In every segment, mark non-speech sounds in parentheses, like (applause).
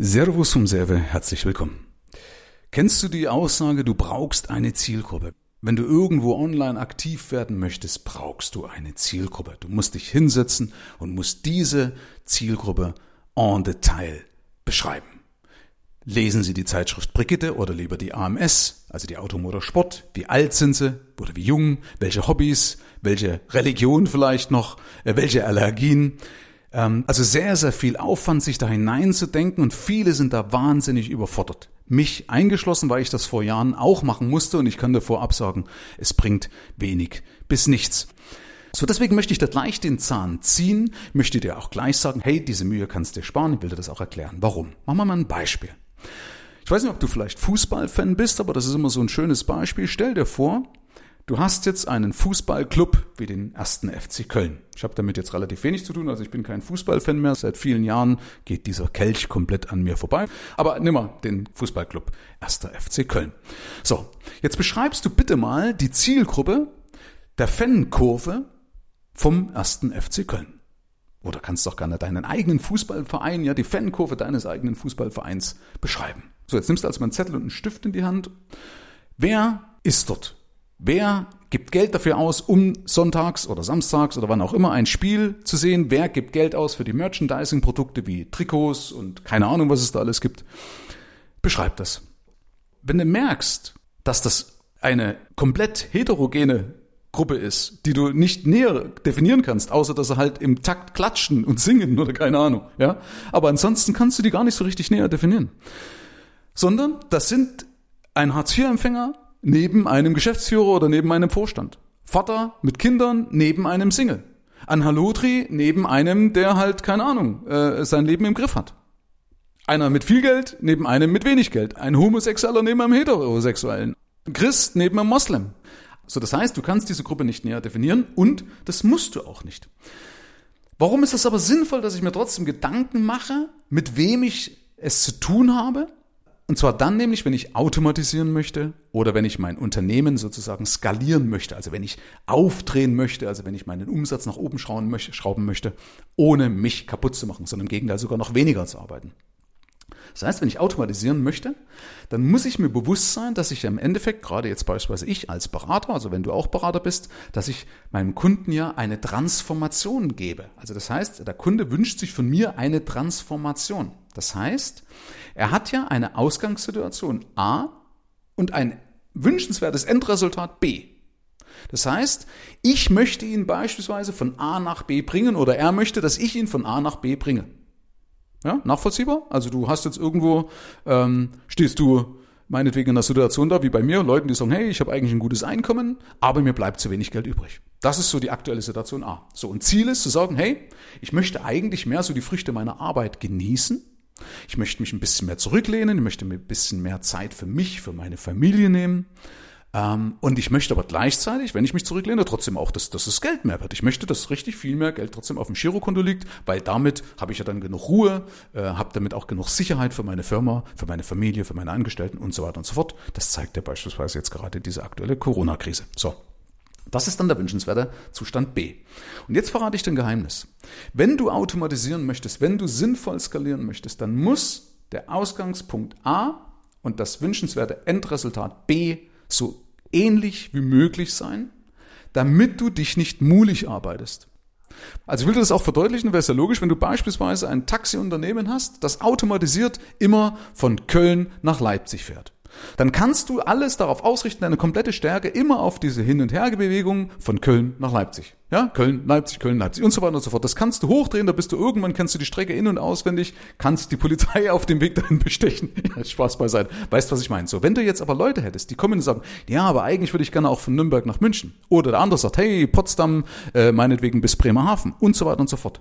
Servus vom Serve, herzlich willkommen. Kennst du die Aussage, du brauchst eine Zielgruppe? Wenn du irgendwo online aktiv werden möchtest, brauchst du eine Zielgruppe. Du musst dich hinsetzen und musst diese Zielgruppe en Detail beschreiben. Lesen Sie die Zeitschrift Brigitte oder lieber die AMS, also die Automotorsport. Wie alt sind Sie oder wie jung? Welche Hobbys? Welche Religion vielleicht noch? Äh, welche Allergien? Ähm, also sehr, sehr viel Aufwand, sich da hineinzudenken und viele sind da wahnsinnig überfordert. Mich eingeschlossen, weil ich das vor Jahren auch machen musste und ich kann davor absagen, es bringt wenig bis nichts. So, deswegen möchte ich da gleich den Zahn ziehen, möchte dir auch gleich sagen, hey, diese Mühe kannst du dir sparen, ich will dir das auch erklären. Warum? Machen wir mal ein Beispiel. Ich weiß nicht, ob du vielleicht Fußballfan bist, aber das ist immer so ein schönes Beispiel. Stell dir vor, Du hast jetzt einen Fußballclub wie den ersten FC Köln. Ich habe damit jetzt relativ wenig zu tun, also ich bin kein Fußballfan mehr. Seit vielen Jahren geht dieser Kelch komplett an mir vorbei. Aber nimm mal den Fußballclub erster FC Köln. So, jetzt beschreibst du bitte mal die Zielgruppe der Fankurve vom ersten FC Köln. Oder kannst doch gerne deinen eigenen Fußballverein, ja, die Fankurve deines eigenen Fußballvereins beschreiben. So, jetzt nimmst du also mal einen Zettel und einen Stift in die Hand. Wer ist dort? Wer gibt Geld dafür aus, um sonntags oder samstags oder wann auch immer ein Spiel zu sehen? Wer gibt Geld aus für die Merchandising-Produkte wie Trikots und keine Ahnung, was es da alles gibt? Beschreib das. Wenn du merkst, dass das eine komplett heterogene Gruppe ist, die du nicht näher definieren kannst, außer dass sie halt im Takt klatschen und singen oder keine Ahnung, ja. Aber ansonsten kannst du die gar nicht so richtig näher definieren. Sondern das sind ein Hartz-IV-Empfänger, neben einem Geschäftsführer oder neben einem Vorstand. Vater mit Kindern neben einem Single. Ein Halotri neben einem, der halt, keine Ahnung, äh, sein Leben im Griff hat. Einer mit viel Geld neben einem mit wenig Geld. Ein Homosexueller neben einem Heterosexuellen. Christ neben einem Moslem. So, das heißt, du kannst diese Gruppe nicht näher definieren und das musst du auch nicht. Warum ist es aber sinnvoll, dass ich mir trotzdem Gedanken mache, mit wem ich es zu tun habe? Und zwar dann nämlich, wenn ich automatisieren möchte oder wenn ich mein Unternehmen sozusagen skalieren möchte, also wenn ich aufdrehen möchte, also wenn ich meinen Umsatz nach oben schrauben möchte, ohne mich kaputt zu machen, sondern im Gegenteil sogar noch weniger zu arbeiten. Das heißt, wenn ich automatisieren möchte, dann muss ich mir bewusst sein, dass ich im Endeffekt, gerade jetzt beispielsweise ich als Berater, also wenn du auch Berater bist, dass ich meinem Kunden ja eine Transformation gebe. Also das heißt, der Kunde wünscht sich von mir eine Transformation. Das heißt, er hat ja eine Ausgangssituation A und ein wünschenswertes Endresultat B. Das heißt, ich möchte ihn beispielsweise von A nach B bringen oder er möchte, dass ich ihn von A nach B bringe. Ja, nachvollziehbar? Also du hast jetzt irgendwo, ähm, stehst du meinetwegen in einer Situation da, wie bei mir, Leuten, die sagen, hey, ich habe eigentlich ein gutes Einkommen, aber mir bleibt zu wenig Geld übrig. Das ist so die aktuelle Situation A. So, und Ziel ist zu sagen, hey, ich möchte eigentlich mehr so die Früchte meiner Arbeit genießen. Ich möchte mich ein bisschen mehr zurücklehnen, ich möchte mir ein bisschen mehr Zeit für mich, für meine Familie nehmen. Ähm, und ich möchte aber gleichzeitig, wenn ich mich zurücklehne, trotzdem auch, dass, dass das Geld mehr wird. Ich möchte, dass richtig viel mehr Geld trotzdem auf dem Girokonto liegt, weil damit habe ich ja dann genug Ruhe, äh, habe damit auch genug Sicherheit für meine Firma, für meine Familie, für meine Angestellten und so weiter und so fort. Das zeigt ja beispielsweise jetzt gerade diese aktuelle Corona-Krise. So. Das ist dann der wünschenswerte Zustand B. Und jetzt verrate ich dein Geheimnis. Wenn du automatisieren möchtest, wenn du sinnvoll skalieren möchtest, dann muss der Ausgangspunkt A und das wünschenswerte Endresultat B so ähnlich wie möglich sein, damit du dich nicht mulig arbeitest. Also ich will dir das auch verdeutlichen, wäre es ja logisch, wenn du beispielsweise ein Taxiunternehmen hast, das automatisiert immer von Köln nach Leipzig fährt dann kannst du alles darauf ausrichten, deine komplette Stärke immer auf diese Hin- und Herbewegung von Köln nach Leipzig. Ja, Köln, Leipzig, Köln, Leipzig und so weiter und so fort. Das kannst du hochdrehen, da bist du irgendwann, kennst du die Strecke in- und auswendig, kannst die Polizei (laughs) auf dem Weg dahin bestechen. (laughs) Ja, Spaß beiseite. Weißt, was ich meine? So, wenn du jetzt aber Leute hättest, die kommen und sagen, ja, aber eigentlich würde ich gerne auch von Nürnberg nach München. Oder der andere sagt, hey, Potsdam, äh, meinetwegen bis Bremerhaven und so weiter und so fort.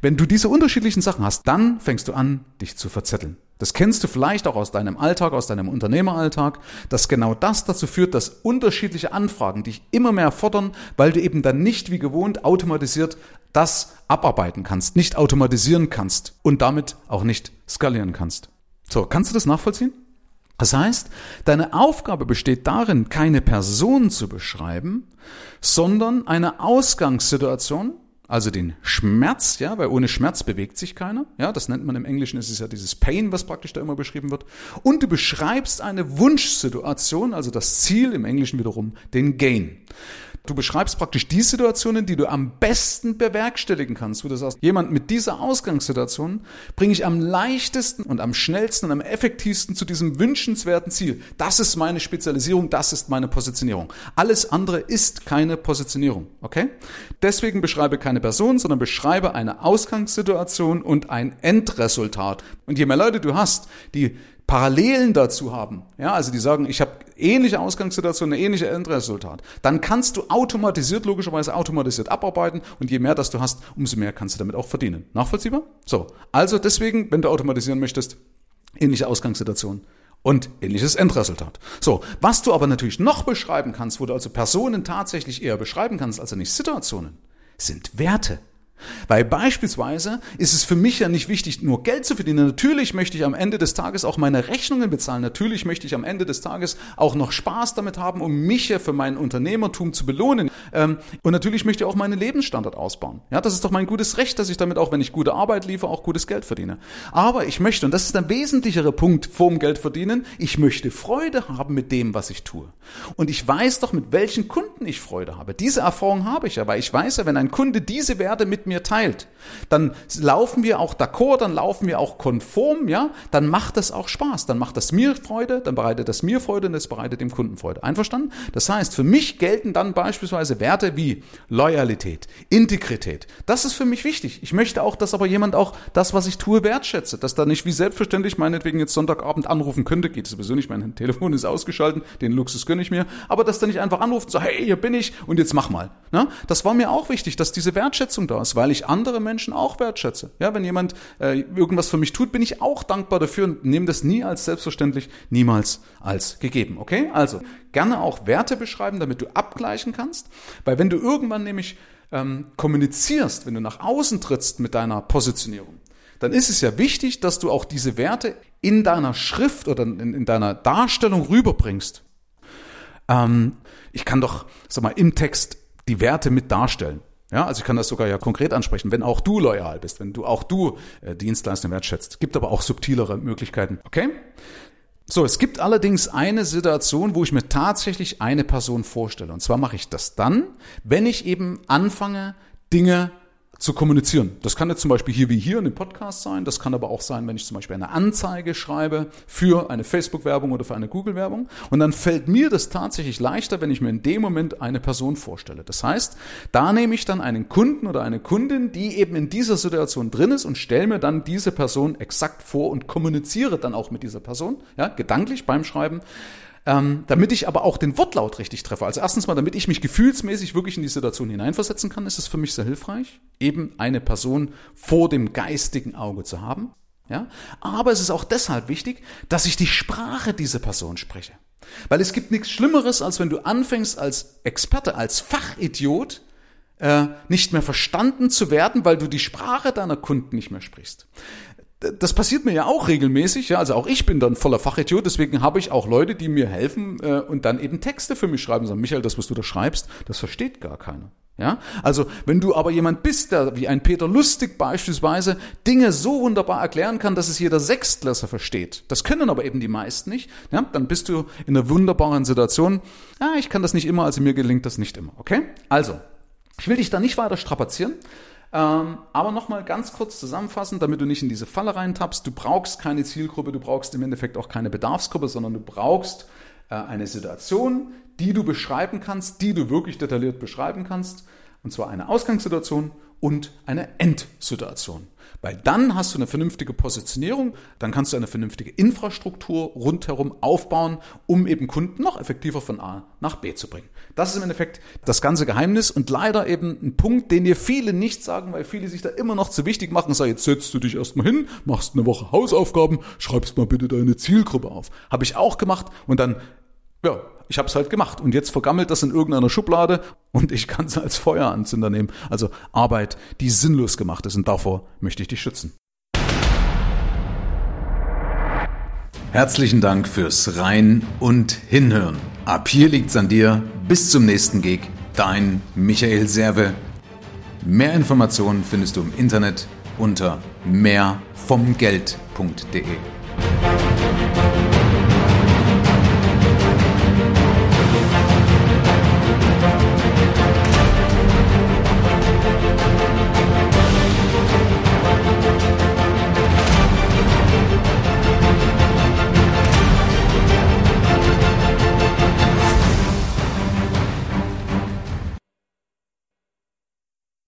Wenn du diese unterschiedlichen Sachen hast, dann fängst du an, dich zu verzetteln. Das kennst du vielleicht auch aus deinem Alltag, aus deinem Unternehmeralltag, dass genau das dazu führt, dass unterschiedliche Anfragen dich immer mehr fordern, weil du eben dann nicht wie gewohnt automatisiert das abarbeiten kannst, nicht automatisieren kannst und damit auch nicht skalieren kannst. So, kannst du das nachvollziehen? Das heißt, deine Aufgabe besteht darin, keine Person zu beschreiben, sondern eine Ausgangssituation, also den Schmerz, ja, weil ohne Schmerz bewegt sich keiner. Ja, das nennt man im Englischen, es ist ja dieses Pain, was praktisch da immer beschrieben wird. Und du beschreibst eine Wunschsituation, also das Ziel, im Englischen wiederum den Gain. Du beschreibst praktisch die Situationen, die du am besten bewerkstelligen kannst. Wo du sagst, jemand mit dieser Ausgangssituation bringe ich am leichtesten und am schnellsten und am effektivsten zu diesem wünschenswerten Ziel. Das ist meine Spezialisierung, das ist meine Positionierung. Alles andere ist keine Positionierung, okay? Deswegen beschreibe keine Person, sondern beschreibe eine Ausgangssituation und ein Endresultat. Und je mehr Leute du hast, die Parallelen dazu haben, ja, also die sagen, ich habe ähnliche Ausgangssituation, ein ähnliches Endresultat, dann kannst du automatisiert, logischerweise automatisiert abarbeiten und je mehr das du hast, umso mehr kannst du damit auch verdienen. Nachvollziehbar? So, also deswegen, wenn du automatisieren möchtest, ähnliche Ausgangssituation und ähnliches Endresultat. So, was du aber natürlich noch beschreiben kannst, wo du also Personen tatsächlich eher beschreiben kannst, also nicht Situationen, sind Werte. Weil beispielsweise ist es für mich ja nicht wichtig, nur Geld zu verdienen. Natürlich möchte ich am Ende des Tages auch meine Rechnungen bezahlen. Natürlich möchte ich am Ende des Tages auch noch Spaß damit haben, um mich ja für mein Unternehmertum zu belohnen. Ähm, und natürlich möchte ich auch meinen Lebensstandard ausbauen. Ja, das ist doch mein gutes Recht, dass ich damit auch, wenn ich gute Arbeit liefere, auch gutes Geld verdiene. Aber ich möchte, und das ist ein wesentlicherer Punkt vorm Geld verdienen, ich möchte Freude haben mit dem, was ich tue. Und ich weiß doch, mit welchen Kunden ich Freude habe. Diese Erfahrung habe ich ja, weil ich weiß ja, wenn ein Kunde diese Werte mit mir teilt, dann laufen wir auch d'accord, dann laufen wir auch konform, ja, dann macht das auch Spaß, dann macht das mir Freude, dann bereitet das mir Freude und es bereitet dem Kunden Freude. Einverstanden? Das heißt, für mich gelten dann beispielsweise Werte wie Loyalität, Integrität. Das ist für mich wichtig. Ich möchte auch, dass aber jemand auch das, was ich tue, wertschätze, dass da nicht wie selbstverständlich meinetwegen jetzt Sonntagabend anrufen könnte, geht sowieso nicht, mein (laughs) Telefon ist ausgeschaltet, den Luxus gönne ich mir, aber dass der nicht einfach anruft sagt, hey, hier bin ich und jetzt mach mal. Ne? Das war mir auch wichtig, dass diese Wertschätzung da ist, weil ich andere Menschen auch wertschätze. Ja, wenn jemand äh, irgendwas für mich tut, bin ich auch dankbar dafür und nehme das nie als selbstverständlich, niemals als gegeben. Okay? Also gerne auch Werte beschreiben, damit du abgleichen kannst, weil wenn du irgendwann nämlich ähm, kommunizierst, wenn du nach außen trittst mit deiner Positionierung, dann ist es ja wichtig, dass du auch diese Werte in deiner Schrift oder in, in deiner Darstellung rüberbringst. Ähm, ich kann doch, sag mal, im Text die Werte mit darstellen. Ja, also ich kann das sogar ja konkret ansprechen, wenn auch du loyal bist, wenn du auch du äh, Dienstleistung wertschätzt. Gibt aber auch subtilere Möglichkeiten. Okay? So, es gibt allerdings eine Situation, wo ich mir tatsächlich eine Person vorstelle. Und zwar mache ich das dann, wenn ich eben anfange, Dinge zu kommunizieren. Das kann jetzt zum Beispiel hier wie hier in dem Podcast sein. Das kann aber auch sein, wenn ich zum Beispiel eine Anzeige schreibe für eine Facebook-Werbung oder für eine Google-Werbung. Und dann fällt mir das tatsächlich leichter, wenn ich mir in dem Moment eine Person vorstelle. Das heißt, da nehme ich dann einen Kunden oder eine Kundin, die eben in dieser Situation drin ist und stelle mir dann diese Person exakt vor und kommuniziere dann auch mit dieser Person, ja, gedanklich beim Schreiben ähm, damit ich aber auch den Wortlaut richtig treffe. Also erstens mal, damit ich mich gefühlsmäßig wirklich in die Situation hineinversetzen kann, ist es für mich sehr hilfreich, eben eine Person vor dem geistigen Auge zu haben. Ja? Aber es ist auch deshalb wichtig, dass ich die Sprache dieser Person spreche. Weil es gibt nichts Schlimmeres, als wenn du anfängst als Experte, als Fachidiot, äh, nicht mehr verstanden zu werden, weil du die Sprache deiner Kunden nicht mehr sprichst das passiert mir ja auch regelmäßig, ja, also auch ich bin dann voller Fachidiot, deswegen habe ich auch Leute, die mir helfen äh, und dann eben Texte für mich schreiben, sagen, Michael, das, was du da schreibst, das versteht gar keiner. Ja, also wenn du aber jemand bist, der wie ein Peter Lustig beispielsweise Dinge so wunderbar erklären kann, dass es jeder Sechstklässler versteht, das können aber eben die meisten nicht, ja, dann bist du in einer wunderbaren Situation. Ja, ich kann das nicht immer, also mir gelingt das nicht immer. Okay? Also, ich will dich da nicht weiter strapazieren. Ähm, aber nochmal ganz kurz zusammenfassend, damit du nicht in diese Falle reintappst. Du brauchst keine Zielgruppe, du brauchst im Endeffekt auch keine Bedarfsgruppe, sondern du brauchst äh, eine Situation, die du beschreiben kannst, die du wirklich detailliert beschreiben kannst. Und zwar eine Ausgangssituation und eine Endsituation. Weil dann hast du eine vernünftige Positionierung, dann kannst du eine vernünftige Infrastruktur rundherum aufbauen, um eben Kunden noch effektiver von A nach B zu bringen. Das ist im Endeffekt das ganze Geheimnis und leider eben ein Punkt, den dir viele nicht sagen, weil viele sich da immer noch zu wichtig machen. Sag, jetzt setzt du dich erstmal hin, machst eine Woche Hausaufgaben, schreibst mal bitte deine Zielgruppe auf. Habe ich auch gemacht und dann ja, ich habe es halt gemacht und jetzt vergammelt das in irgendeiner Schublade und ich kann es als Feueranzünder nehmen. Also Arbeit, die sinnlos gemacht ist und davor möchte ich dich schützen. Herzlichen Dank fürs Rein und Hinhören. Ab hier liegt's an dir. Bis zum nächsten Gig. Dein Michael Serve. Mehr Informationen findest du im Internet unter mehrvomgeld.de.